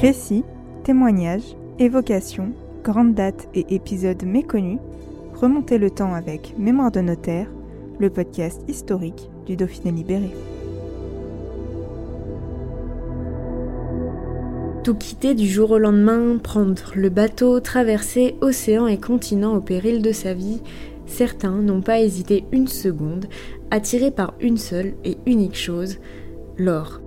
Récits, témoignages, évocations, grandes dates et épisodes méconnus, remontez le temps avec Mémoire de notaire, le podcast historique du Dauphiné libéré. Tout quitter du jour au lendemain, prendre le bateau, traverser océan et continent au péril de sa vie, certains n'ont pas hésité une seconde, attirés par une seule et unique chose, l'or.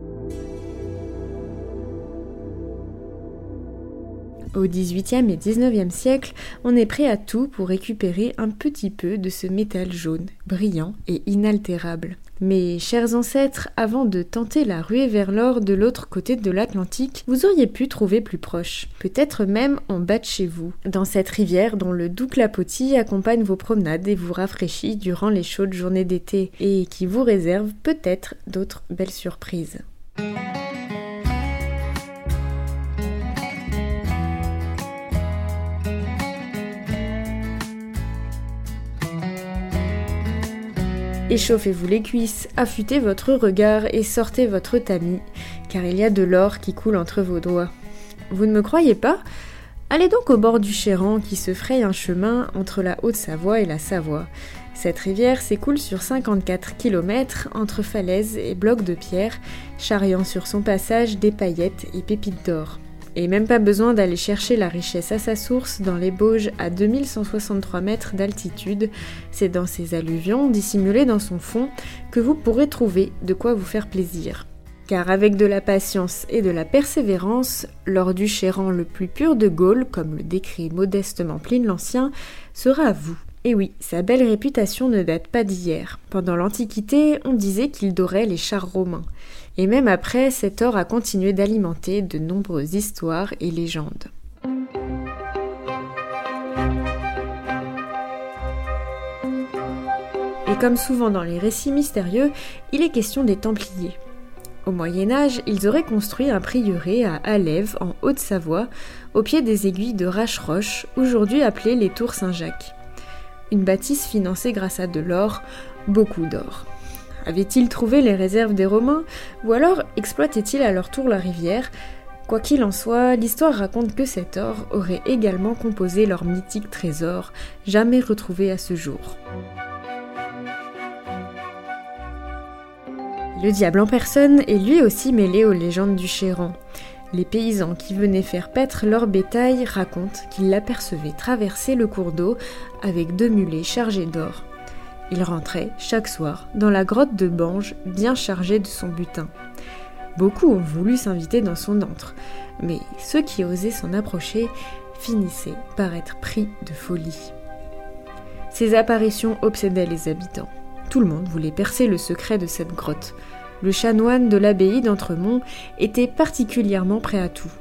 Au XVIIIe et XIXe siècle, on est prêt à tout pour récupérer un petit peu de ce métal jaune, brillant et inaltérable. Mais, chers ancêtres, avant de tenter la ruée vers l'or de l'autre côté de l'Atlantique, vous auriez pu trouver plus proche, peut-être même en bas de chez vous, dans cette rivière dont le doux clapotis accompagne vos promenades et vous rafraîchit durant les chaudes journées d'été, et qui vous réserve peut-être d'autres belles surprises. Échauffez-vous les cuisses, affûtez votre regard et sortez votre tamis, car il y a de l'or qui coule entre vos doigts. Vous ne me croyez pas? Allez donc au bord du Chéran qui se fraye un chemin entre la Haute-Savoie et la Savoie. Cette rivière s'écoule sur 54 km entre falaises et blocs de pierre, charriant sur son passage des paillettes et pépites d'or. Et même pas besoin d'aller chercher la richesse à sa source dans les Bauges à 2163 mètres d'altitude, c'est dans ces alluvions dissimulées dans son fond que vous pourrez trouver de quoi vous faire plaisir. Car avec de la patience et de la persévérance, l'or du Chéran le plus pur de Gaule, comme le décrit modestement Pline l'Ancien, sera à vous. Et oui, sa belle réputation ne date pas d'hier. Pendant l'Antiquité, on disait qu'il dorait les chars romains. Et même après, cet or a continué d'alimenter de nombreuses histoires et légendes. Et comme souvent dans les récits mystérieux, il est question des Templiers. Au Moyen Âge, ils auraient construit un prieuré à Alève, en Haute-Savoie, au pied des aiguilles de Racheroche, aujourd'hui appelées les Tours Saint-Jacques. Une bâtisse financée grâce à de l'or, beaucoup d'or. Avaient-ils trouvé les réserves des Romains Ou alors exploitaient-ils à leur tour la rivière? Quoi qu'il en soit, l'histoire raconte que cet or aurait également composé leur mythique trésor, jamais retrouvé à ce jour. Le diable en personne est lui aussi mêlé aux légendes du Chéran. Les paysans qui venaient faire paître leur bétail racontent qu'ils l'apercevaient traverser le cours d'eau avec deux mulets chargés d'or. Il rentrait chaque soir dans la grotte de Bange bien chargé de son butin. Beaucoup ont voulu s'inviter dans son antre, mais ceux qui osaient s'en approcher finissaient par être pris de folie. Ces apparitions obsédaient les habitants. Tout le monde voulait percer le secret de cette grotte. Le chanoine de l'abbaye d'Entremont était particulièrement prêt à tout.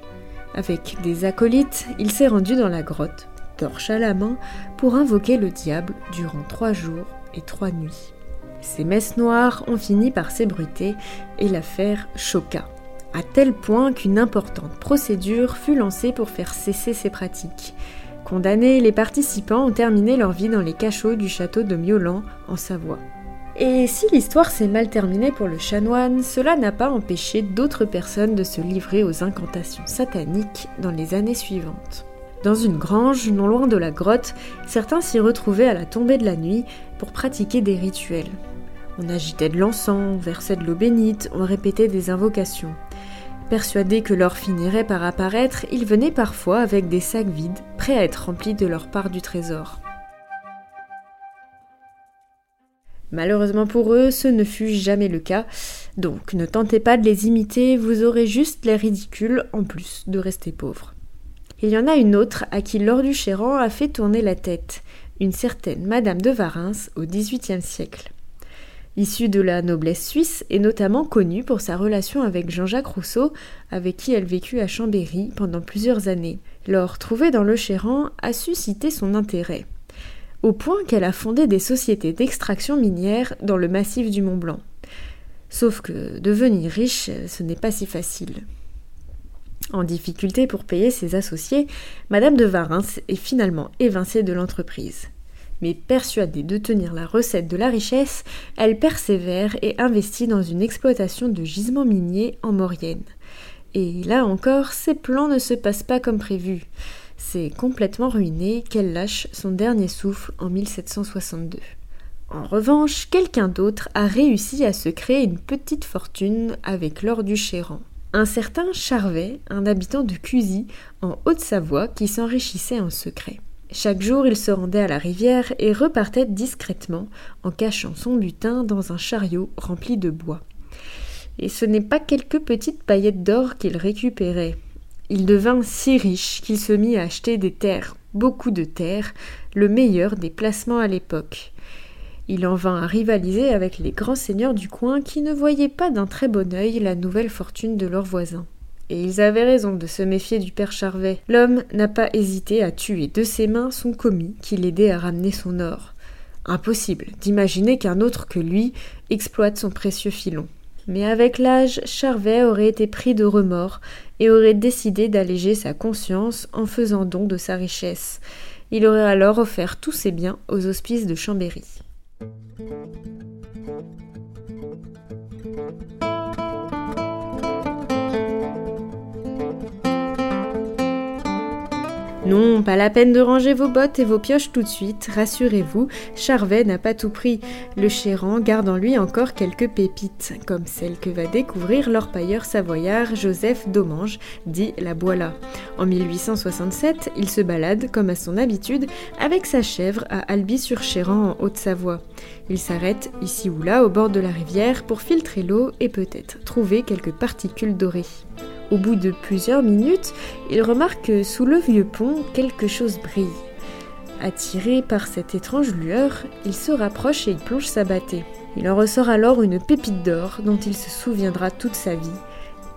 Avec des acolytes, il s'est rendu dans la grotte, torche à la main, pour invoquer le diable durant trois jours et trois nuits. Ces messes noires ont fini par s'ébruiter et l'affaire choqua, à tel point qu'une importante procédure fut lancée pour faire cesser ces pratiques. Condamnés, les participants ont terminé leur vie dans les cachots du château de Miolan, en Savoie. Et si l'histoire s'est mal terminée pour le chanoine, cela n'a pas empêché d'autres personnes de se livrer aux incantations sataniques dans les années suivantes. Dans une grange, non loin de la grotte, certains s'y retrouvaient à la tombée de la nuit pour pratiquer des rituels. On agitait de l'encens, on versait de l'eau bénite, on répétait des invocations. Persuadés que l'or finirait par apparaître, ils venaient parfois avec des sacs vides, prêts à être remplis de leur part du trésor. Malheureusement pour eux, ce ne fut jamais le cas, donc ne tentez pas de les imiter, vous aurez juste les ridicules en plus de rester pauvres. Il y en a une autre à qui l'or du Chéran a fait tourner la tête, une certaine Madame de Varins au XVIIIe siècle. Issue de la noblesse suisse et notamment connue pour sa relation avec Jean-Jacques Rousseau, avec qui elle vécut à Chambéry pendant plusieurs années. L'or trouvé dans le Chéran a suscité son intérêt, au point qu'elle a fondé des sociétés d'extraction minière dans le massif du Mont Blanc. Sauf que devenir riche, ce n'est pas si facile. En difficulté pour payer ses associés, Madame de Varins est finalement évincée de l'entreprise. Mais persuadée de tenir la recette de la richesse, elle persévère et investit dans une exploitation de gisements miniers en Maurienne. Et là encore, ses plans ne se passent pas comme prévu. C'est complètement ruiné qu'elle lâche son dernier souffle en 1762. En revanche, quelqu'un d'autre a réussi à se créer une petite fortune avec l'or du Chéran. Un certain Charvet, un habitant de Cusy, en Haute-Savoie, qui s'enrichissait en secret. Chaque jour, il se rendait à la rivière et repartait discrètement, en cachant son butin dans un chariot rempli de bois. Et ce n'est pas quelques petites paillettes d'or qu'il récupérait. Il devint si riche qu'il se mit à acheter des terres, beaucoup de terres, le meilleur des placements à l'époque. Il en vint à rivaliser avec les grands seigneurs du coin qui ne voyaient pas d'un très bon œil la nouvelle fortune de leurs voisins. Et ils avaient raison de se méfier du père Charvet. L'homme n'a pas hésité à tuer de ses mains son commis qui l'aidait à ramener son or. Impossible d'imaginer qu'un autre que lui exploite son précieux filon. Mais avec l'âge, Charvet aurait été pris de remords et aurait décidé d'alléger sa conscience en faisant don de sa richesse. Il aurait alors offert tous ses biens aux hospices de Chambéry. Non, pas la peine de ranger vos bottes et vos pioches tout de suite, rassurez-vous, Charvet n'a pas tout pris. Le Chéran garde en lui encore quelques pépites, comme celle que va découvrir l'orpailleur savoyard Joseph Domange, dit la Boila. En 1867, il se balade, comme à son habitude, avec sa chèvre à Albi-sur-Chéran en Haute-Savoie. Il s'arrête ici ou là au bord de la rivière pour filtrer l'eau et peut-être trouver quelques particules dorées. Au bout de plusieurs minutes, il remarque que sous le vieux pont, quelque chose brille. Attiré par cette étrange lueur, il se rapproche et il plonge sa bâtée. Il en ressort alors une pépite d'or dont il se souviendra toute sa vie.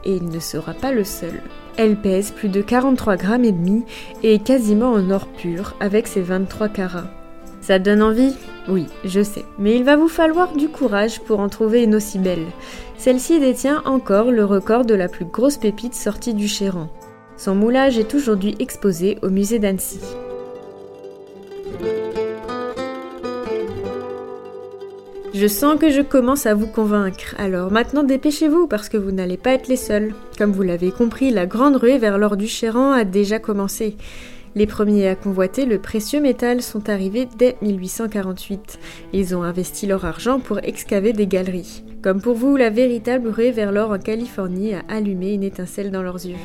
Et il ne sera pas le seul. Elle pèse plus de 43 grammes et demi et est quasiment en or pur avec ses 23 carats. Ça donne envie? Oui, je sais. Mais il va vous falloir du courage pour en trouver une aussi belle. Celle-ci détient encore le record de la plus grosse pépite sortie du Chéran. Son moulage est aujourd'hui exposé au musée d'Annecy. Je sens que je commence à vous convaincre, alors maintenant dépêchez-vous parce que vous n'allez pas être les seuls. Comme vous l'avez compris, la grande ruée vers l'or du Chéran a déjà commencé. Les premiers à convoiter le précieux métal sont arrivés dès 1848. Ils ont investi leur argent pour excaver des galeries. Comme pour vous, la véritable ruée vers l'or en Californie a allumé une étincelle dans leurs yeux.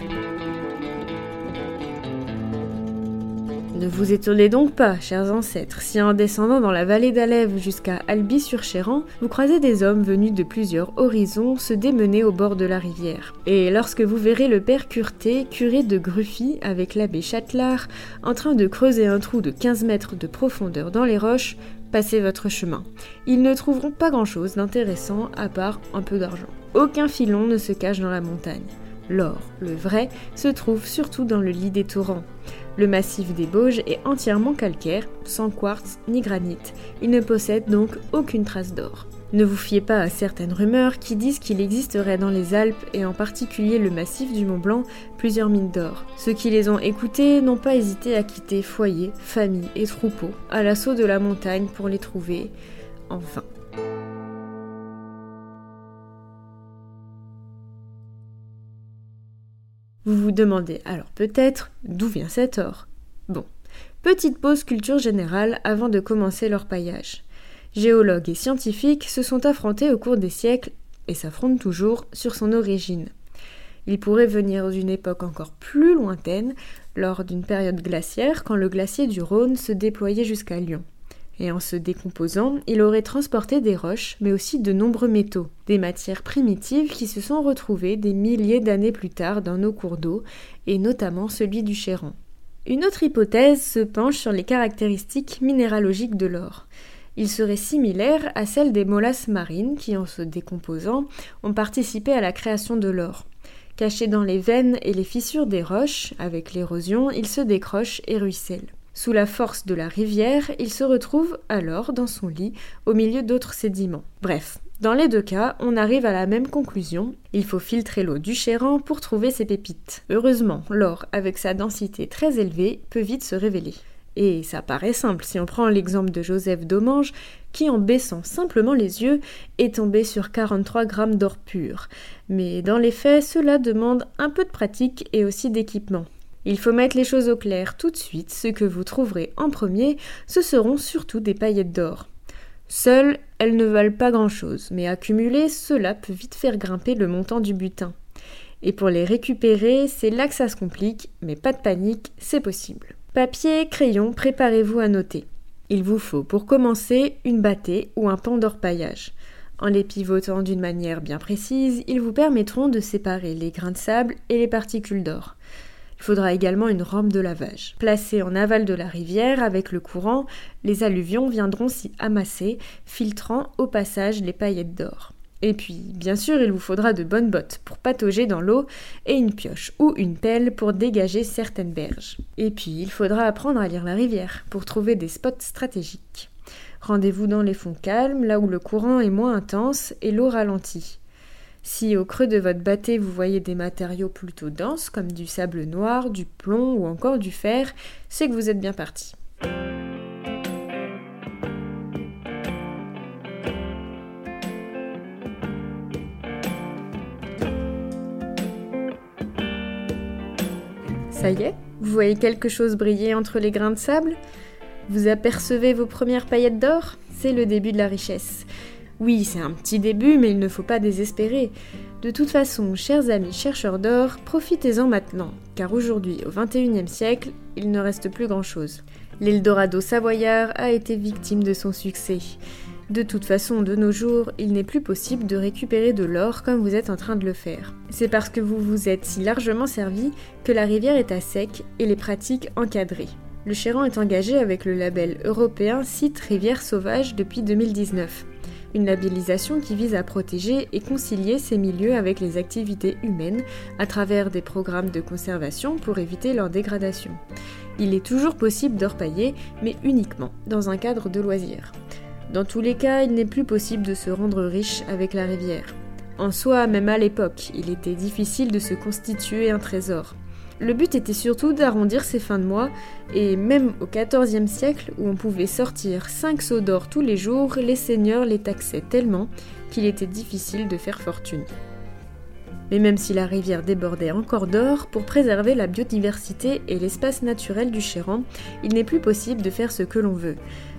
Ne vous étonnez donc pas, chers ancêtres, si en descendant dans la vallée d'Alève jusqu'à Albi-sur-Chéran, vous croisez des hommes venus de plusieurs horizons se démener au bord de la rivière. Et lorsque vous verrez le père Curté, curé de Gruffy, avec l'abbé Châtelard, en train de creuser un trou de 15 mètres de profondeur dans les roches, passez votre chemin. Ils ne trouveront pas grand-chose d'intéressant à part un peu d'argent. Aucun filon ne se cache dans la montagne. L'or, le vrai, se trouve surtout dans le lit des torrents. Le massif des Bauges est entièrement calcaire, sans quartz ni granit. Il ne possède donc aucune trace d'or. Ne vous fiez pas à certaines rumeurs qui disent qu'il existerait dans les Alpes et en particulier le massif du Mont Blanc plusieurs mines d'or. Ceux qui les ont écoutées n'ont pas hésité à quitter foyer, famille et troupeaux à l'assaut de la montagne pour les trouver, enfin. Vous vous demandez alors peut-être d'où vient cet or Bon, petite pause culture générale avant de commencer leur paillage. Géologues et scientifiques se sont affrontés au cours des siècles, et s'affrontent toujours, sur son origine. Il pourrait venir d'une époque encore plus lointaine, lors d'une période glaciaire, quand le glacier du Rhône se déployait jusqu'à Lyon et en se décomposant, il aurait transporté des roches, mais aussi de nombreux métaux, des matières primitives qui se sont retrouvées des milliers d'années plus tard dans nos cours d'eau, et notamment celui du Chéran. Une autre hypothèse se penche sur les caractéristiques minéralogiques de l'or. Il serait similaire à celle des molasses marines qui, en se décomposant, ont participé à la création de l'or. Caché dans les veines et les fissures des roches, avec l'érosion, il se décroche et ruisselle. Sous la force de la rivière, il se retrouve alors dans son lit, au milieu d'autres sédiments. Bref, dans les deux cas, on arrive à la même conclusion, il faut filtrer l'eau du Chéran pour trouver ses pépites. Heureusement, l'or, avec sa densité très élevée, peut vite se révéler. Et ça paraît simple si on prend l'exemple de Joseph Domange, qui en baissant simplement les yeux est tombé sur 43 grammes d'or pur. Mais dans les faits, cela demande un peu de pratique et aussi d'équipement. Il faut mettre les choses au clair tout de suite, ce que vous trouverez en premier, ce seront surtout des paillettes d'or. Seules, elles ne valent pas grand-chose, mais accumulées, cela peut vite faire grimper le montant du butin. Et pour les récupérer, c'est là que ça se complique, mais pas de panique, c'est possible. Papier, crayon, préparez-vous à noter. Il vous faut pour commencer une bâtée ou un pan d'orpaillage. En les pivotant d'une manière bien précise, ils vous permettront de séparer les grains de sable et les particules d'or. Il faudra également une rampe de lavage. Placée en aval de la rivière avec le courant, les alluvions viendront s'y amasser, filtrant au passage les paillettes d'or. Et puis, bien sûr, il vous faudra de bonnes bottes pour patauger dans l'eau et une pioche ou une pelle pour dégager certaines berges. Et puis, il faudra apprendre à lire la rivière pour trouver des spots stratégiques. Rendez-vous dans les fonds calmes, là où le courant est moins intense et l'eau ralentit. Si au creux de votre bâté vous voyez des matériaux plutôt denses comme du sable noir, du plomb ou encore du fer, c'est que vous êtes bien parti. Ça y est, vous voyez quelque chose briller entre les grains de sable? Vous apercevez vos premières paillettes d'or? C'est le début de la richesse. Oui, c'est un petit début, mais il ne faut pas désespérer. De toute façon, chers amis chercheurs d'or, profitez-en maintenant, car aujourd'hui, au XXIe siècle, il ne reste plus grand-chose. L'Eldorado savoyard a été victime de son succès. De toute façon, de nos jours, il n'est plus possible de récupérer de l'or comme vous êtes en train de le faire. C'est parce que vous vous êtes si largement servi que la rivière est à sec et les pratiques encadrées. Le Chéran est engagé avec le label européen Site Rivière Sauvage depuis 2019 une labellisation qui vise à protéger et concilier ces milieux avec les activités humaines à travers des programmes de conservation pour éviter leur dégradation. Il est toujours possible d'orpailler, mais uniquement dans un cadre de loisirs. Dans tous les cas, il n'est plus possible de se rendre riche avec la rivière. En soi, même à l'époque, il était difficile de se constituer un trésor. Le but était surtout d'arrondir ses fins de mois, et même au XIVe siècle, où on pouvait sortir 5 seaux d'or tous les jours, les seigneurs les taxaient tellement qu'il était difficile de faire fortune. Mais même si la rivière débordait encore d'or, pour préserver la biodiversité et l'espace naturel du Chéran, il n'est plus possible de faire ce que l'on veut.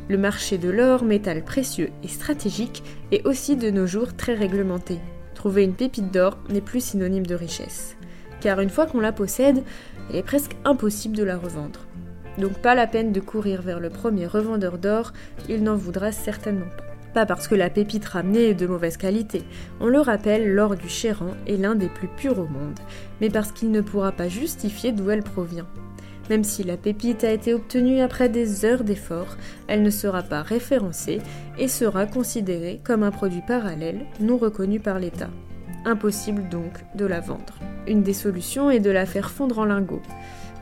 Le marché de l'or, métal précieux et stratégique, est aussi de nos jours très réglementé. Trouver une pépite d'or n'est plus synonyme de richesse. Car une fois qu'on la possède, il est presque impossible de la revendre. Donc pas la peine de courir vers le premier revendeur d'or, il n'en voudra certainement pas. Pas parce que la pépite ramenée est de mauvaise qualité, on le rappelle, l'or du Chéran est l'un des plus purs au monde, mais parce qu'il ne pourra pas justifier d'où elle provient. Même si la pépite a été obtenue après des heures d'efforts, elle ne sera pas référencée et sera considérée comme un produit parallèle non reconnu par l'État. Impossible donc de la vendre. Une des solutions est de la faire fondre en lingots.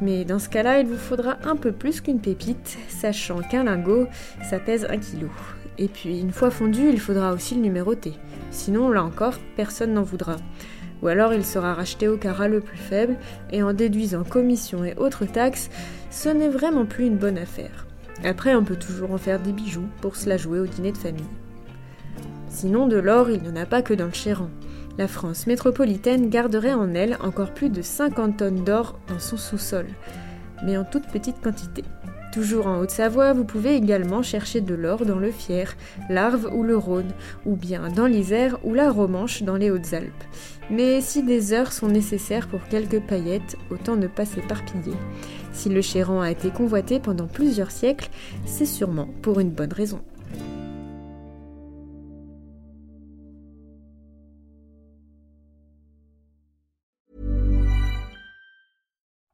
Mais dans ce cas-là, il vous faudra un peu plus qu'une pépite, sachant qu'un lingot, ça pèse un kilo. Et puis, une fois fondu, il faudra aussi le numéroter. Sinon, là encore, personne n'en voudra ou alors il sera racheté au carat le plus faible, et en déduisant commissions et autres taxes, ce n'est vraiment plus une bonne affaire. Après, on peut toujours en faire des bijoux pour se la jouer au dîner de famille. Sinon, de l'or, il n'y en a pas que dans le Chéran. La France métropolitaine garderait en elle encore plus de 50 tonnes d'or dans son sous-sol, mais en toute petite quantité. Toujours en Haute-Savoie, vous pouvez également chercher de l'or dans le Fier, l'Arve ou le Rhône, ou bien dans l'Isère ou la Romanche dans les Hautes-Alpes. Mais si des heures sont nécessaires pour quelques paillettes, autant ne pas s'éparpiller. Si le Chéran a été convoité pendant plusieurs siècles, c'est sûrement pour une bonne raison.